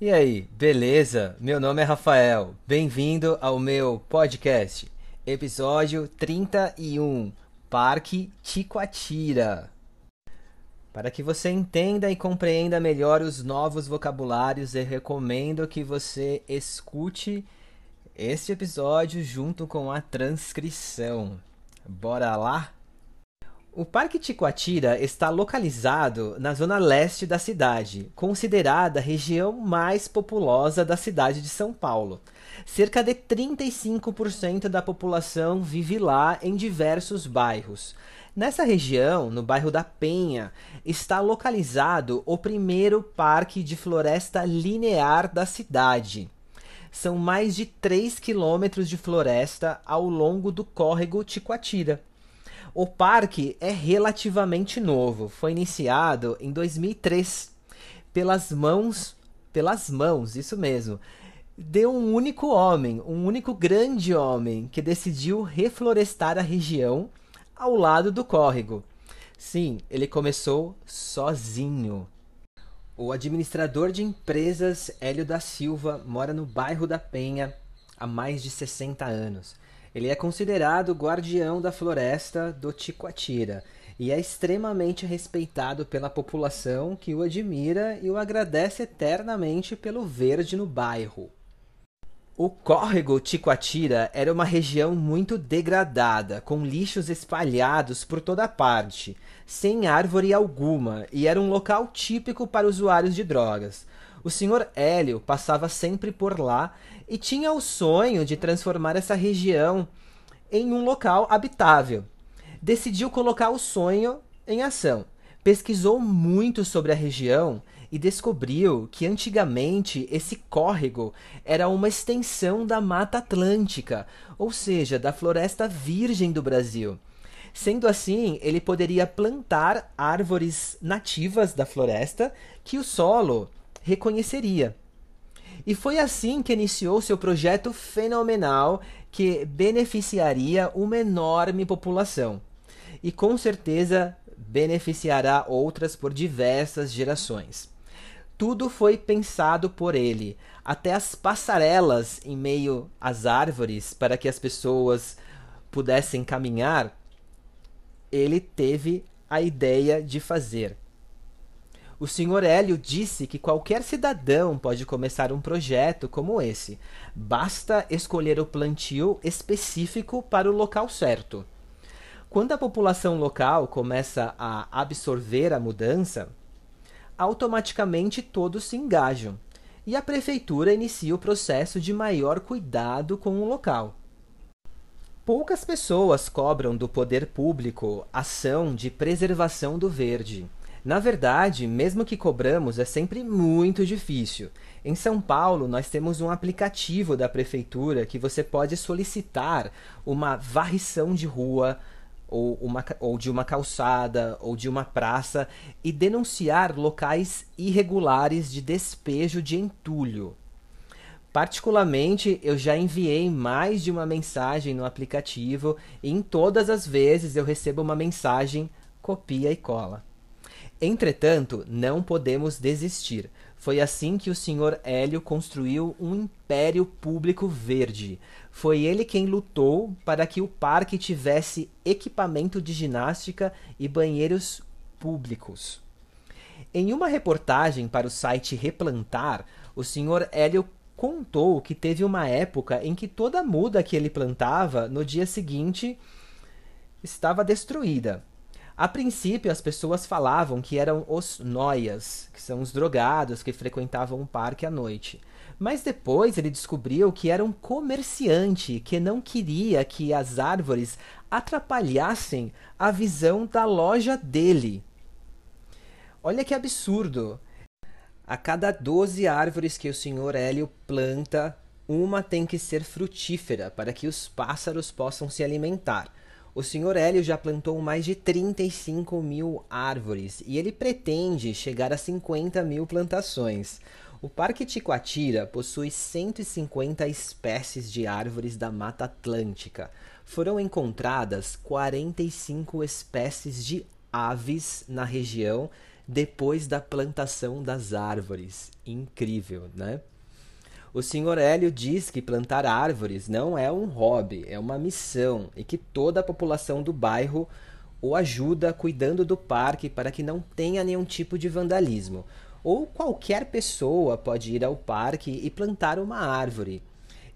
E aí, beleza? Meu nome é Rafael. Bem-vindo ao meu podcast, episódio 31, Parque Ticoatira. Para que você entenda e compreenda melhor os novos vocabulários, eu recomendo que você escute este episódio junto com a transcrição. Bora lá? O Parque Ticoatira está localizado na zona leste da cidade, considerada a região mais populosa da cidade de São Paulo. Cerca de 35% da população vive lá em diversos bairros. Nessa região, no bairro da Penha, está localizado o primeiro parque de floresta linear da cidade. São mais de 3 quilômetros de floresta ao longo do córrego Ticoatira o parque é relativamente novo, foi iniciado em 2003 pelas mãos, pelas mãos, isso mesmo, de um único homem, um único grande homem que decidiu reflorestar a região ao lado do córrego. Sim, ele começou sozinho. O administrador de empresas Hélio da Silva mora no bairro da Penha há mais de 60 anos. Ele é considerado guardião da floresta do Ticoatira e é extremamente respeitado pela população que o admira e o agradece eternamente pelo verde no bairro. O córrego Ticoatira era uma região muito degradada, com lixos espalhados por toda parte, sem árvore alguma, e era um local típico para usuários de drogas. O senhor Hélio passava sempre por lá e tinha o sonho de transformar essa região em um local habitável. Decidiu colocar o sonho em ação. Pesquisou muito sobre a região e descobriu que antigamente esse córrego era uma extensão da Mata Atlântica, ou seja, da floresta virgem do Brasil. Sendo assim, ele poderia plantar árvores nativas da floresta que o solo reconheceria. E foi assim que iniciou seu projeto fenomenal que beneficiaria uma enorme população. E com certeza beneficiará outras por diversas gerações. Tudo foi pensado por ele, até as passarelas em meio às árvores para que as pessoas pudessem caminhar, ele teve a ideia de fazer. O Sr. Hélio disse que qualquer cidadão pode começar um projeto como esse. Basta escolher o plantio específico para o local certo. Quando a população local começa a absorver a mudança, automaticamente todos se engajam e a prefeitura inicia o processo de maior cuidado com o local. Poucas pessoas cobram do poder público ação de preservação do verde. Na verdade, mesmo que cobramos, é sempre muito difícil. Em São Paulo, nós temos um aplicativo da prefeitura que você pode solicitar uma varrição de rua, ou, uma, ou de uma calçada, ou de uma praça, e denunciar locais irregulares de despejo de entulho. Particularmente, eu já enviei mais de uma mensagem no aplicativo e em todas as vezes eu recebo uma mensagem copia e cola. Entretanto, não podemos desistir. Foi assim que o Sr. Hélio construiu um império público verde. Foi ele quem lutou para que o parque tivesse equipamento de ginástica e banheiros públicos. Em uma reportagem para o site Replantar, o Sr. Hélio contou que teve uma época em que toda muda que ele plantava no dia seguinte estava destruída. A princípio, as pessoas falavam que eram os noias, que são os drogados que frequentavam o parque à noite. Mas depois ele descobriu que era um comerciante que não queria que as árvores atrapalhassem a visão da loja dele. Olha que absurdo! A cada 12 árvores que o senhor Hélio planta, uma tem que ser frutífera para que os pássaros possam se alimentar. O Sr. Hélio já plantou mais de 35 mil árvores e ele pretende chegar a 50 mil plantações. O Parque Ticoatira possui 150 espécies de árvores da Mata Atlântica. Foram encontradas 45 espécies de aves na região, depois da plantação das árvores. Incrível, né? O Sr. Hélio diz que plantar árvores não é um hobby, é uma missão e que toda a população do bairro o ajuda cuidando do parque para que não tenha nenhum tipo de vandalismo. Ou qualquer pessoa pode ir ao parque e plantar uma árvore,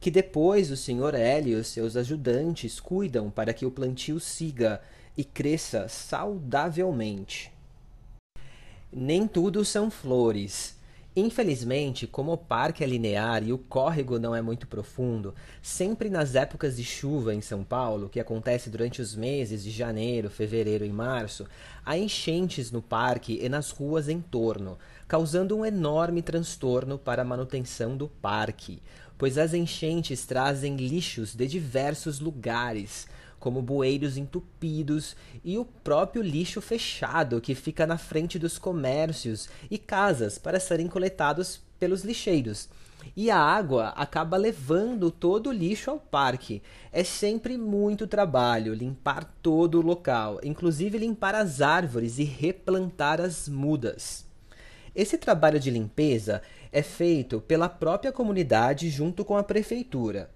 que depois o Sr. Hélio e seus ajudantes cuidam para que o plantio siga e cresça saudavelmente. Nem tudo são flores. Infelizmente, como o parque é linear e o córrego não é muito profundo, sempre nas épocas de chuva em São Paulo, que acontece durante os meses de janeiro, fevereiro e março, há enchentes no parque e nas ruas em torno, causando um enorme transtorno para a manutenção do parque, pois as enchentes trazem lixos de diversos lugares, como bueiros entupidos e o próprio lixo fechado que fica na frente dos comércios e casas para serem coletados pelos lixeiros. E a água acaba levando todo o lixo ao parque. É sempre muito trabalho limpar todo o local, inclusive limpar as árvores e replantar as mudas. Esse trabalho de limpeza é feito pela própria comunidade junto com a prefeitura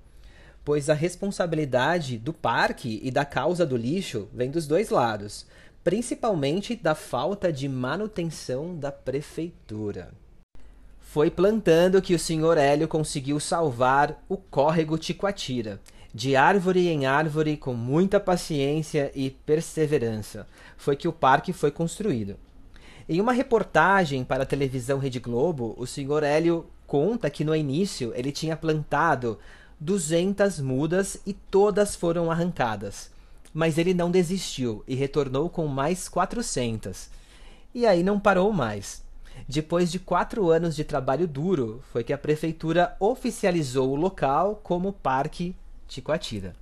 pois a responsabilidade do parque e da causa do lixo vem dos dois lados, principalmente da falta de manutenção da prefeitura. Foi plantando que o senhor Hélio conseguiu salvar o córrego Ticoatira, de árvore em árvore, com muita paciência e perseverança, foi que o parque foi construído. Em uma reportagem para a televisão Rede Globo, o senhor Hélio conta que no início ele tinha plantado 200 mudas e todas foram arrancadas. Mas ele não desistiu e retornou com mais 400. E aí não parou mais. Depois de quatro anos de trabalho duro, foi que a prefeitura oficializou o local como Parque Ticoatira.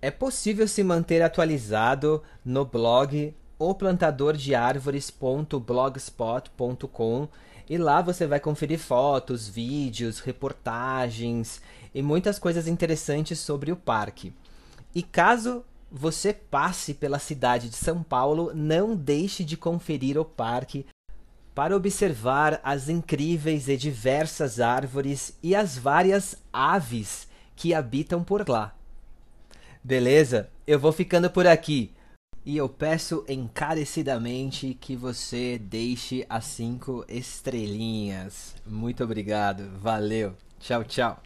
É possível se manter atualizado no blog oplantadordearvores.blogspot.com e lá você vai conferir fotos, vídeos, reportagens e muitas coisas interessantes sobre o parque. E caso você passe pela cidade de São Paulo, não deixe de conferir o parque para observar as incríveis e diversas árvores e as várias aves que habitam por lá. Beleza? Eu vou ficando por aqui. E eu peço encarecidamente que você deixe as cinco estrelinhas. Muito obrigado. Valeu. Tchau, tchau.